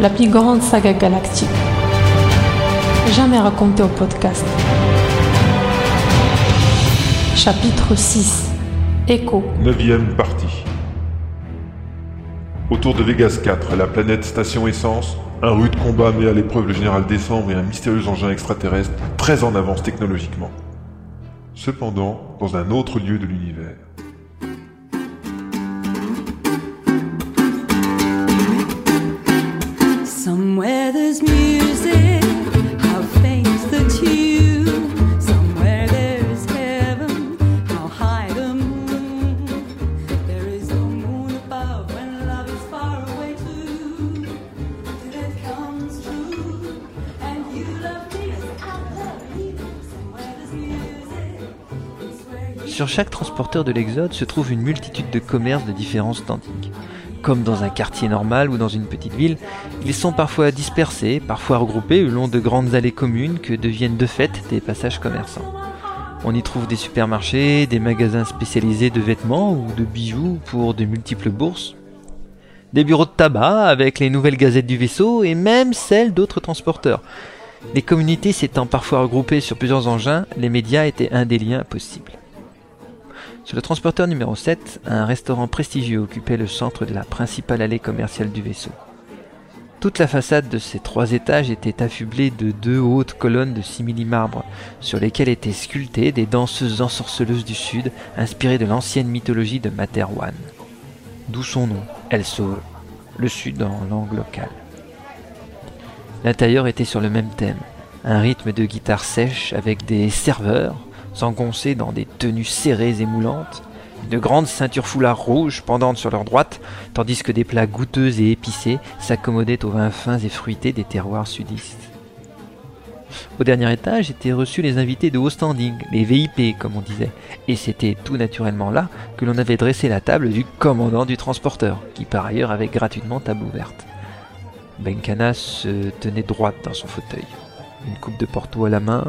La plus grande saga galactique. Jamais racontée au podcast. Chapitre 6. Echo. Neuvième partie. Autour de Vegas 4, la planète Station Essence, un rude combat met à l'épreuve le général Décembre et un mystérieux engin extraterrestre très en avance technologiquement. Cependant, dans un autre lieu de l'univers. Sur chaque transporteur de l'Exode se trouve une multitude de commerces de différents standings. Comme dans un quartier normal ou dans une petite ville, ils sont parfois dispersés, parfois regroupés le long de grandes allées communes que deviennent de fait des passages commerçants. On y trouve des supermarchés, des magasins spécialisés de vêtements ou de bijoux pour de multiples bourses, des bureaux de tabac avec les nouvelles gazettes du vaisseau et même celles d'autres transporteurs. Les communautés s'étant parfois regroupées sur plusieurs engins, les médias étaient un des liens possibles. Sur le transporteur numéro 7, un restaurant prestigieux occupait le centre de la principale allée commerciale du vaisseau. Toute la façade de ces trois étages était affublée de deux hautes colonnes de simili-marbre, sur lesquelles étaient sculptées des danseuses ensorceleuses du Sud, inspirées de l'ancienne mythologie de Materwan. D'où son nom, Elle sauve, le Sud en langue locale. L'intérieur était sur le même thème, un rythme de guitare sèche avec des serveurs, s'engoncer dans des tenues serrées et moulantes, de grandes ceintures foulards rouges pendantes sur leur droite, tandis que des plats goûteux et épicés s'accommodaient aux vins fins et fruités des terroirs sudistes. Au dernier étage étaient reçus les invités de haut standing, les VIP comme on disait, et c'était tout naturellement là que l'on avait dressé la table du commandant du transporteur, qui par ailleurs avait gratuitement table ouverte. Benkana se tenait droite dans son fauteuil, une coupe de Porto à la main,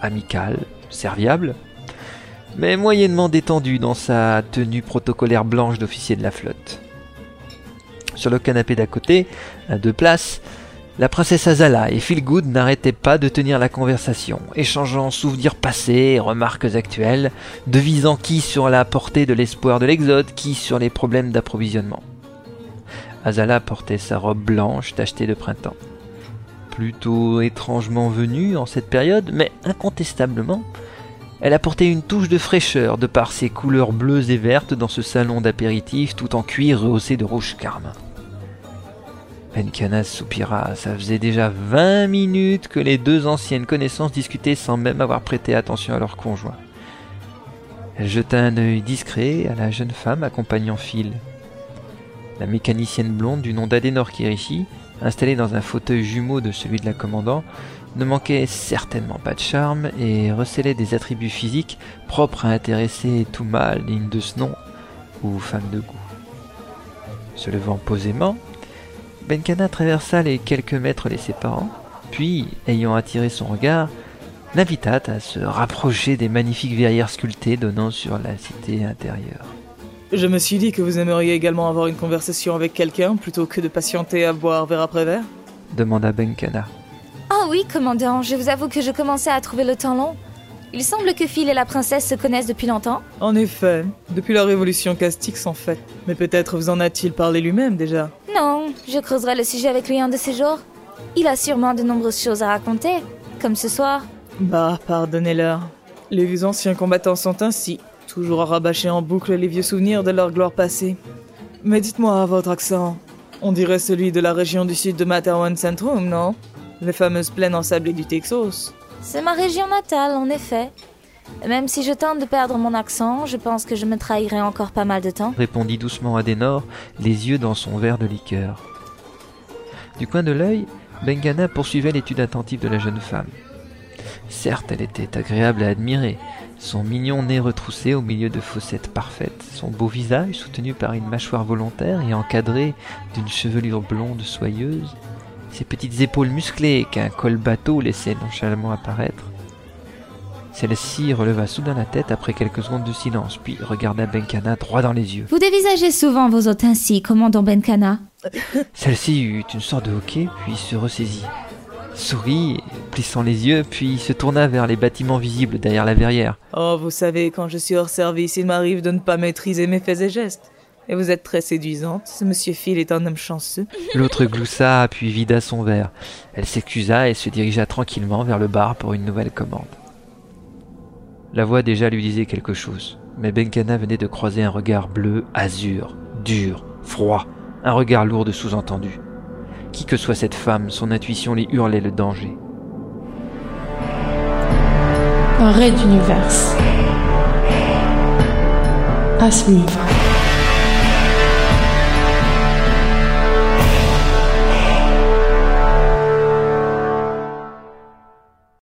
amicale, serviable, mais moyennement détendu dans sa tenue protocolaire blanche d'officier de la flotte. Sur le canapé d'à côté, à deux places, la princesse Azala et Philgood n'arrêtaient pas de tenir la conversation, échangeant souvenirs passés et remarques actuelles, devisant qui sur la portée de l'espoir de l'Exode, qui sur les problèmes d'approvisionnement. Azala portait sa robe blanche tachetée de printemps. Plutôt étrangement venue en cette période, mais incontestablement, elle apportait une touche de fraîcheur de par ses couleurs bleues et vertes dans ce salon d'apéritif tout en cuir rehaussé de rouge carmin. Benkanas soupira, ça faisait déjà vingt minutes que les deux anciennes connaissances discutaient sans même avoir prêté attention à leur conjoint. Elle jeta un œil discret à la jeune femme accompagnant Phil. La mécanicienne blonde du nom d'Adenor Kirishi, installée dans un fauteuil jumeau de celui de la commandant, ne manquait certainement pas de charme et recelait des attributs physiques propres à intéresser tout mâle digne de ce nom ou femme de goût. Se levant posément, Benkana traversa les quelques mètres les séparant, puis, ayant attiré son regard, l'invita à se rapprocher des magnifiques verrières sculptées donnant sur la cité intérieure. Je me suis dit que vous aimeriez également avoir une conversation avec quelqu'un plutôt que de patienter à boire verre après verre. demanda Benkana. Ah oui, commandant, je vous avoue que je commençais à trouver le temps long. Il semble que Phil et la princesse se connaissent depuis longtemps. En effet, depuis la révolution Castix en fait. Mais peut-être vous en a-t-il parlé lui-même déjà. Non, je creuserai le sujet avec lui un de ces jours. Il a sûrement de nombreuses choses à raconter, comme ce soir. Bah, pardonnez-leur. Les anciens combattants sont ainsi, toujours à rabâcher en boucle les vieux souvenirs de leur gloire passée. Mais dites-moi, votre accent, on dirait celui de la région du sud de Materwan Centrum, non? Les fameuses plaines ensablées du Texas. C'est ma région natale, en effet. Même si je tente de perdre mon accent, je pense que je me trahirai encore pas mal de temps. répondit doucement Adenor, les yeux dans son verre de liqueur. Du coin de l'œil, Bengana poursuivait l'étude attentive de la jeune femme. Certes, elle était agréable à admirer. Son mignon nez retroussé au milieu de fossettes parfaites, son beau visage soutenu par une mâchoire volontaire et encadré d'une chevelure blonde soyeuse, ses petites épaules musclées qu'un col bateau laissait nonchalamment apparaître. Celle-ci releva soudain la tête après quelques secondes de silence, puis regarda Benkana droit dans les yeux. Vous dévisagez souvent vos hôtes ainsi, commandant Benkana. Celle-ci eut une sorte de hoquet, puis se ressaisit. Sourit, plissant les yeux, puis se tourna vers les bâtiments visibles derrière la verrière. Oh, vous savez, quand je suis hors service, il m'arrive de ne pas maîtriser mes faits et gestes. Et vous êtes très séduisante. Ce monsieur Phil est un homme chanceux. L'autre gloussa, puis vida son verre. Elle s'excusa et se dirigea tranquillement vers le bar pour une nouvelle commande. La voix déjà lui disait quelque chose, mais Benkana venait de croiser un regard bleu, azur, dur, froid, un regard lourd de sous-entendu. Qui que soit cette femme, son intuition lui hurlait le danger. Un raid d'univers. À suivre.